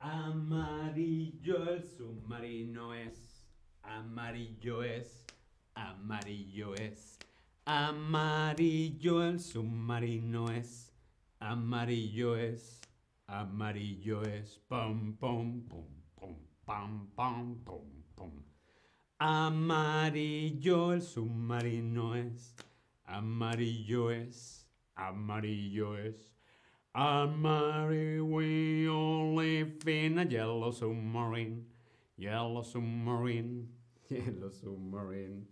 Amarillo el submarino es. Amarillo es. Amarillo es. Amarillo el submarino es. Amarillo es. Amarillo es. Pum, pum, pum, pum, pam, pam, pum, pum. Amarillo el submarino es. Amarillo es. Amarillo es. Amarillo yellow submarine. Yellow submarine. Yellow submarine.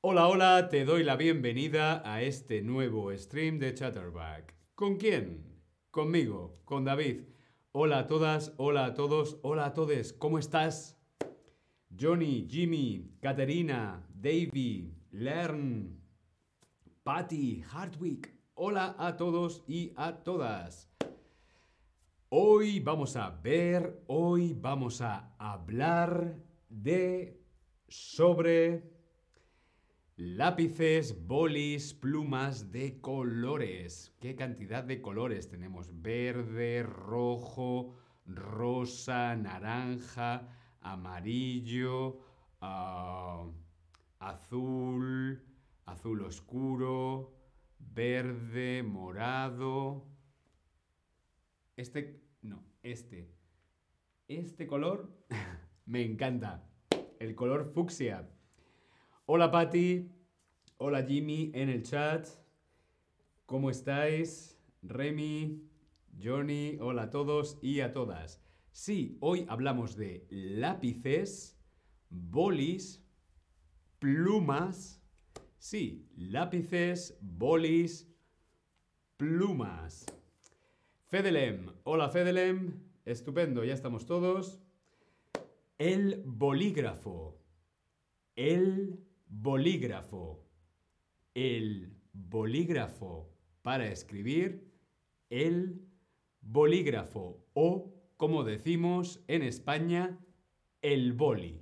Hola, hola, te doy la bienvenida a este nuevo stream de Chatterback. ¿Con quién? Conmigo, con David. Hola a todas, hola a todos, hola a todos, ¿cómo estás? Johnny, Jimmy, Caterina, Davy, Lern, Patty, Hardwick. Hola a todos y a todas. Hoy vamos a ver, hoy vamos a hablar de sobre lápices, bolis, plumas de colores. ¿Qué cantidad de colores tenemos? Verde, rojo, rosa, naranja, amarillo, ah, azul, azul oscuro, verde, morado. Este, no, este. Este color me encanta. El color fucsia. Hola Patti. Hola Jimmy en el chat. ¿Cómo estáis? Remy, Johnny, hola a todos y a todas. Sí, hoy hablamos de lápices, bolis, plumas. Sí, lápices, bolis, plumas. Fedelem, hola Fedelem, estupendo, ya estamos todos. El bolígrafo, el bolígrafo, el bolígrafo para escribir, el bolígrafo o, como decimos en España, el boli.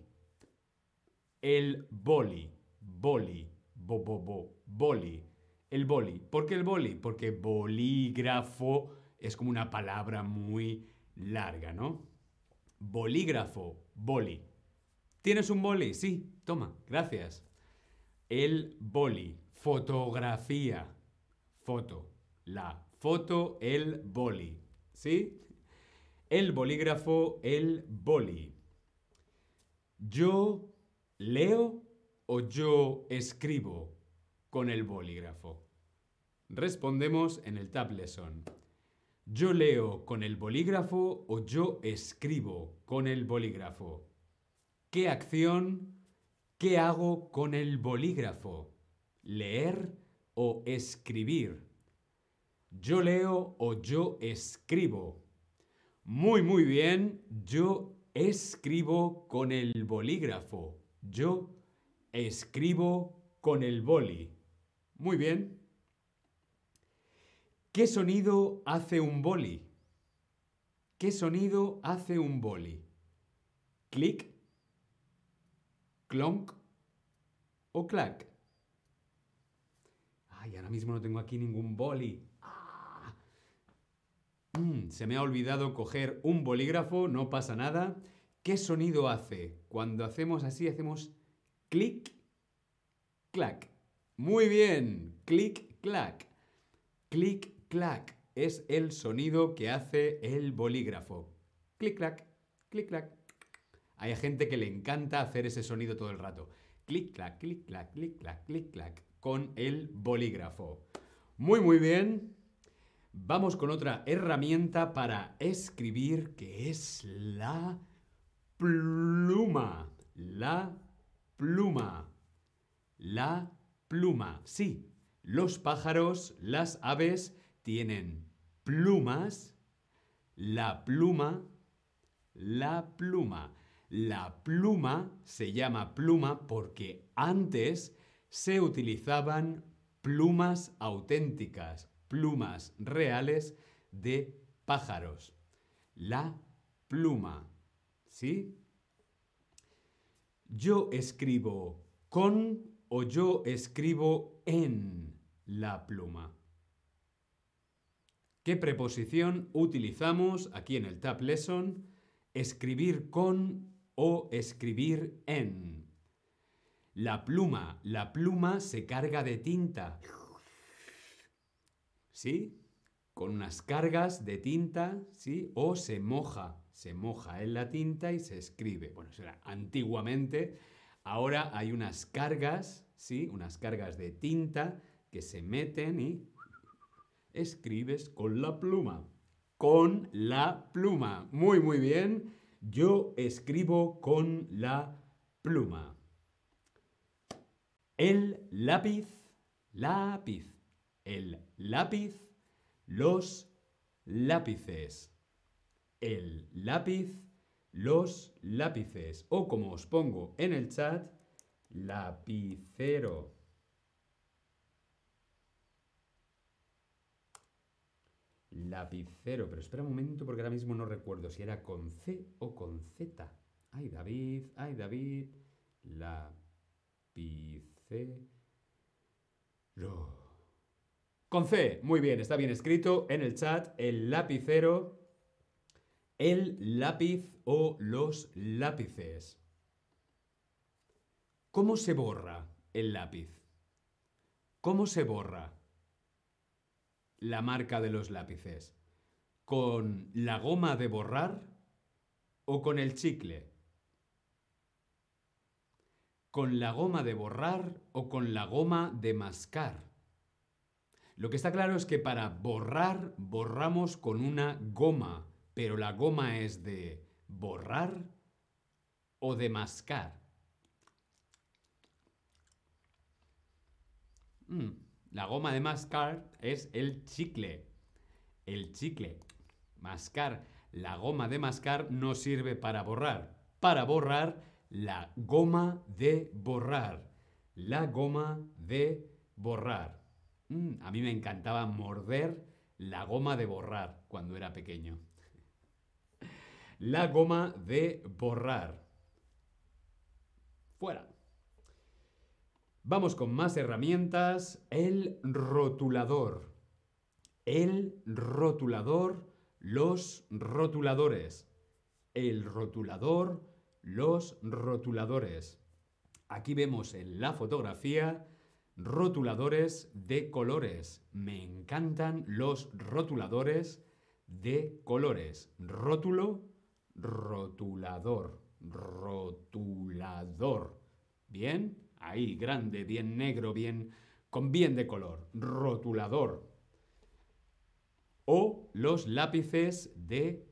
El boli, boli, bo, bo, bo, boli. El boli. ¿Por qué el boli? Porque bolígrafo es como una palabra muy larga, ¿no? Bolígrafo, boli. ¿Tienes un boli? Sí, toma, gracias. El boli, fotografía, foto. La foto, el boli. ¿Sí? El bolígrafo, el boli. Yo leo o yo escribo con el bolígrafo. Respondemos en el Tab. ¿Yo leo con el bolígrafo o yo escribo con el bolígrafo? ¿Qué acción, qué hago con el bolígrafo? ¿Leer o escribir? ¿Yo leo o yo escribo? Muy, muy bien, yo escribo con el bolígrafo. Yo escribo con el boli. Muy bien. ¿Qué sonido hace un boli? ¿Qué sonido hace un boli? ¿Clic? ¿Clonk? ¿O clac? Ay, ahora mismo no tengo aquí ningún boli. Ah. Mm, se me ha olvidado coger un bolígrafo, no pasa nada. ¿Qué sonido hace? Cuando hacemos así, hacemos clic, clac. Muy bien, clic, clac. Clic, clac es el sonido que hace el bolígrafo. Clic, clac, clic, clac. Hay gente que le encanta hacer ese sonido todo el rato. Clic, clac, clic, clac, clic, clac, clic, clac con el bolígrafo. Muy, muy bien. Vamos con otra herramienta para escribir que es la pluma. La pluma. La pluma. Sí, los pájaros, las aves tienen plumas. La pluma. La pluma. La pluma se llama pluma porque antes se utilizaban plumas auténticas, plumas reales de pájaros. La pluma. ¿Sí? Yo escribo con o yo escribo en la pluma. ¿Qué preposición utilizamos aquí en el Tab Lesson? Escribir con o escribir en. La pluma. La pluma se carga de tinta. ¿Sí? Con unas cargas de tinta, ¿sí? O se moja. Se moja en la tinta y se escribe. Bueno, será antiguamente. Ahora hay unas cargas, ¿sí? Unas cargas de tinta que se meten y escribes con la pluma. Con la pluma. Muy, muy bien. Yo escribo con la pluma. El lápiz, lápiz. El lápiz, los lápices. El lápiz, los lápices. O como os pongo en el chat, lapicero. Lapicero. Pero espera un momento porque ahora mismo no recuerdo si era con C o con Z. Ay, David, ay, David. Lapicero. Con C. Muy bien, está bien escrito en el chat. El lapicero. El lápiz o los lápices. ¿Cómo se borra el lápiz? ¿Cómo se borra? La marca de los lápices? ¿Con la goma de borrar o con el chicle? ¿Con la goma de borrar o con la goma de mascar? Lo que está claro es que para borrar borramos con una goma, pero la goma es de borrar o de mascar. Mm. La goma de mascar es el chicle. El chicle. Mascar. La goma de mascar no sirve para borrar. Para borrar, la goma de borrar. La goma de borrar. Mm, a mí me encantaba morder la goma de borrar cuando era pequeño. La goma de borrar. Fuera. Vamos con más herramientas. El rotulador. El rotulador, los rotuladores. El rotulador, los rotuladores. Aquí vemos en la fotografía rotuladores de colores. Me encantan los rotuladores de colores. Rótulo, rotulador, rotulador. ¿Bien? Ahí, grande, bien negro, bien con bien de color. Rotulador. O los lápices de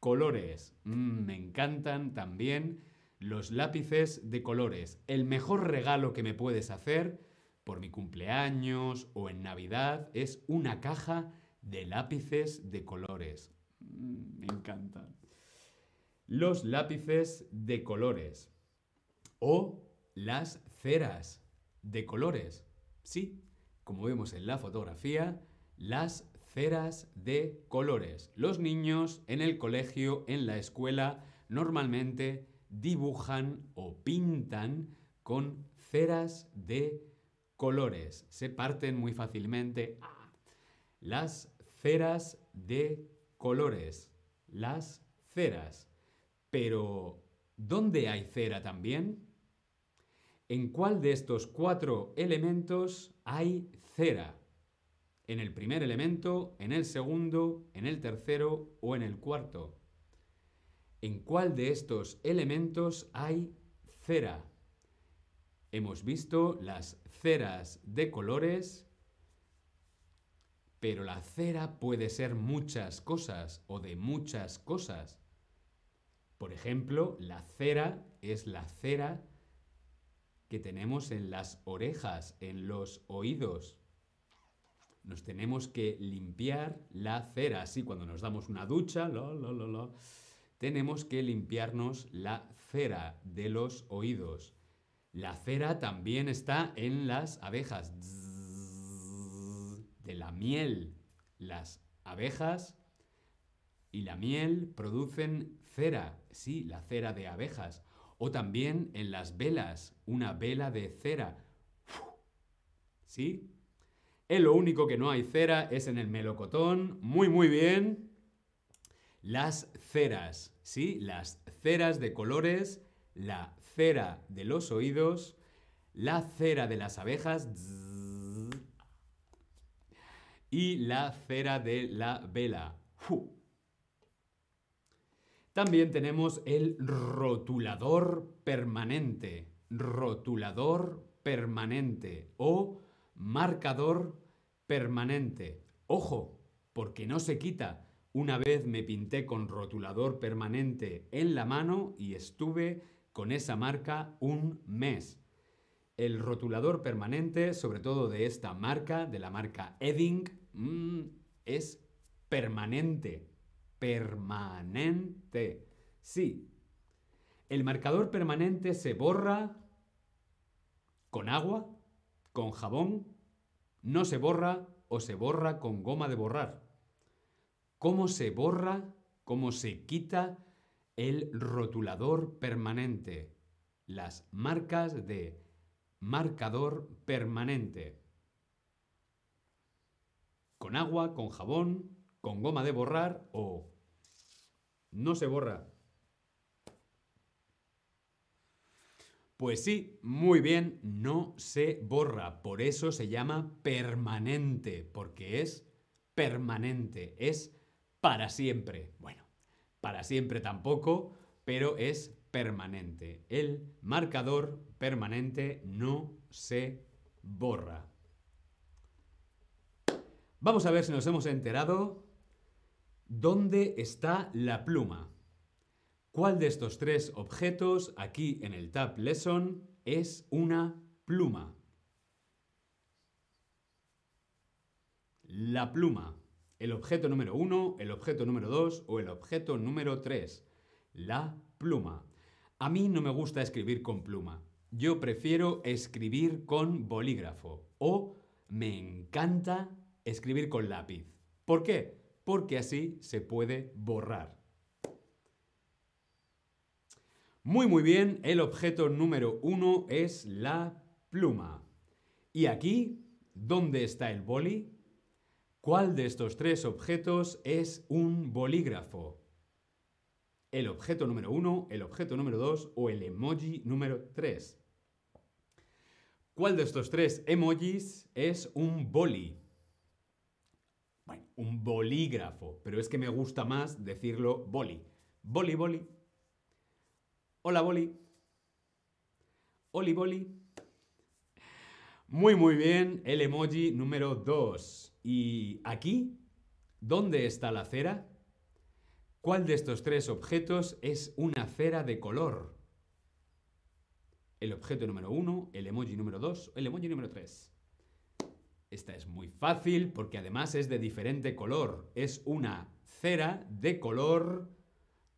colores. Mm, me encantan también los lápices de colores. El mejor regalo que me puedes hacer por mi cumpleaños o en Navidad es una caja de lápices de colores. Mm, me encantan. Los lápices de colores. O las ceras de colores. Sí, como vemos en la fotografía, las ceras de colores. Los niños en el colegio, en la escuela, normalmente dibujan o pintan con ceras de colores. Se parten muy fácilmente. Las ceras de colores. Las ceras. Pero, ¿dónde hay cera también? ¿En cuál de estos cuatro elementos hay cera? ¿En el primer elemento, en el segundo, en el tercero o en el cuarto? ¿En cuál de estos elementos hay cera? Hemos visto las ceras de colores, pero la cera puede ser muchas cosas o de muchas cosas. Por ejemplo, la cera es la cera que tenemos en las orejas, en los oídos. Nos tenemos que limpiar la cera, así cuando nos damos una ducha, tenemos que limpiarnos la cera de los oídos. La cera también está en las abejas, de la miel. Las abejas y la miel producen cera, sí, la cera de abejas. O también en las velas, una vela de cera. ¿Sí? En lo único que no hay cera es en el melocotón. Muy, muy bien. Las ceras, ¿sí? Las ceras de colores, la cera de los oídos, la cera de las abejas y la cera de la vela. También tenemos el rotulador permanente, rotulador permanente o marcador permanente. Ojo, porque no se quita. Una vez me pinté con rotulador permanente en la mano y estuve con esa marca un mes. El rotulador permanente, sobre todo de esta marca, de la marca Edding, mm, es permanente. Permanente. Sí. El marcador permanente se borra con agua, con jabón, no se borra o se borra con goma de borrar. ¿Cómo se borra? ¿Cómo se quita el rotulador permanente? Las marcas de marcador permanente. Con agua, con jabón, con goma de borrar o no se borra. Pues sí, muy bien, no se borra. Por eso se llama permanente, porque es permanente, es para siempre. Bueno, para siempre tampoco, pero es permanente. El marcador permanente no se borra. Vamos a ver si nos hemos enterado dónde está la pluma. ¿Cuál de estos tres objetos aquí en el Tab Lesson es una pluma? La pluma. El objeto número uno, el objeto número dos o el objeto número tres. La pluma. A mí no me gusta escribir con pluma. Yo prefiero escribir con bolígrafo o me encanta escribir con lápiz. ¿Por qué? Porque así se puede borrar. Muy muy bien, el objeto número uno es la pluma. Y aquí, ¿dónde está el boli? ¿Cuál de estos tres objetos es un bolígrafo? ¿El objeto número uno, el objeto número dos o el emoji número tres? ¿Cuál de estos tres emojis es un boli? Bueno, un bolígrafo, pero es que me gusta más decirlo boli. Boli, boli. Hola, Boli. Oli, Boli. Muy, muy bien, el emoji número 2. ¿Y aquí? ¿Dónde está la cera? ¿Cuál de estos tres objetos es una cera de color? El objeto número 1, el emoji número 2, el emoji número 3. Esta es muy fácil porque además es de diferente color. Es una cera de color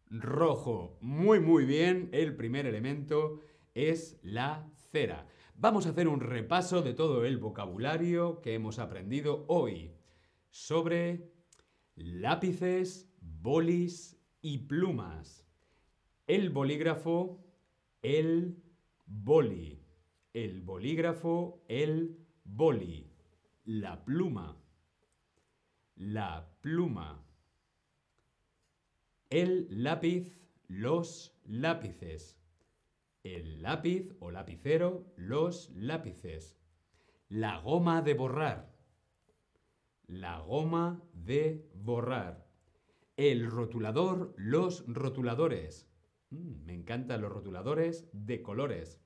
rojo. Muy, muy bien. El primer elemento es la cera. Vamos a hacer un repaso de todo el vocabulario que hemos aprendido hoy sobre lápices, bolis y plumas. El bolígrafo, el boli. El bolígrafo, el boli. La pluma. La pluma. El lápiz, los lápices. El lápiz o lapicero, los lápices. La goma de borrar. La goma de borrar. El rotulador, los rotuladores. Mm, me encantan los rotuladores de colores.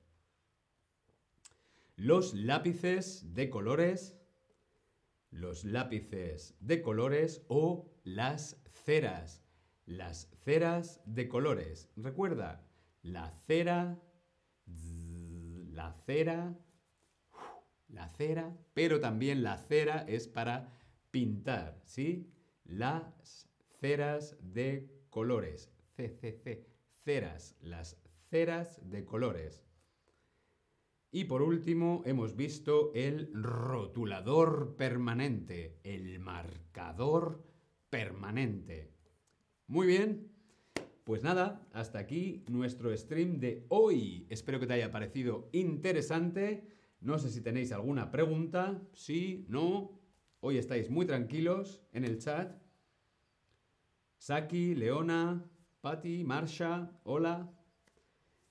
Los lápices de colores. Los lápices de colores o las ceras las ceras de colores. Recuerda, la cera, la cera, la cera, pero también la cera es para pintar, ¿sí? Las ceras de colores. C, C, C. Ceras, las ceras de colores. Y por último, hemos visto el rotulador permanente, el marcador permanente. Muy bien. Pues nada, hasta aquí nuestro stream de hoy. Espero que te haya parecido interesante. No sé si tenéis alguna pregunta. Sí, no. Hoy estáis muy tranquilos en el chat. Saki, Leona, Patti, Marsha, hola.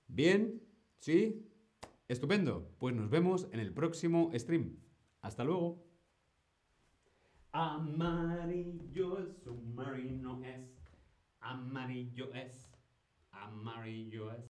Bien, sí. Estupendo. Pues nos vemos en el próximo stream. Hasta luego. Amarillo el submarino es. Amarillo es. Amarillo es.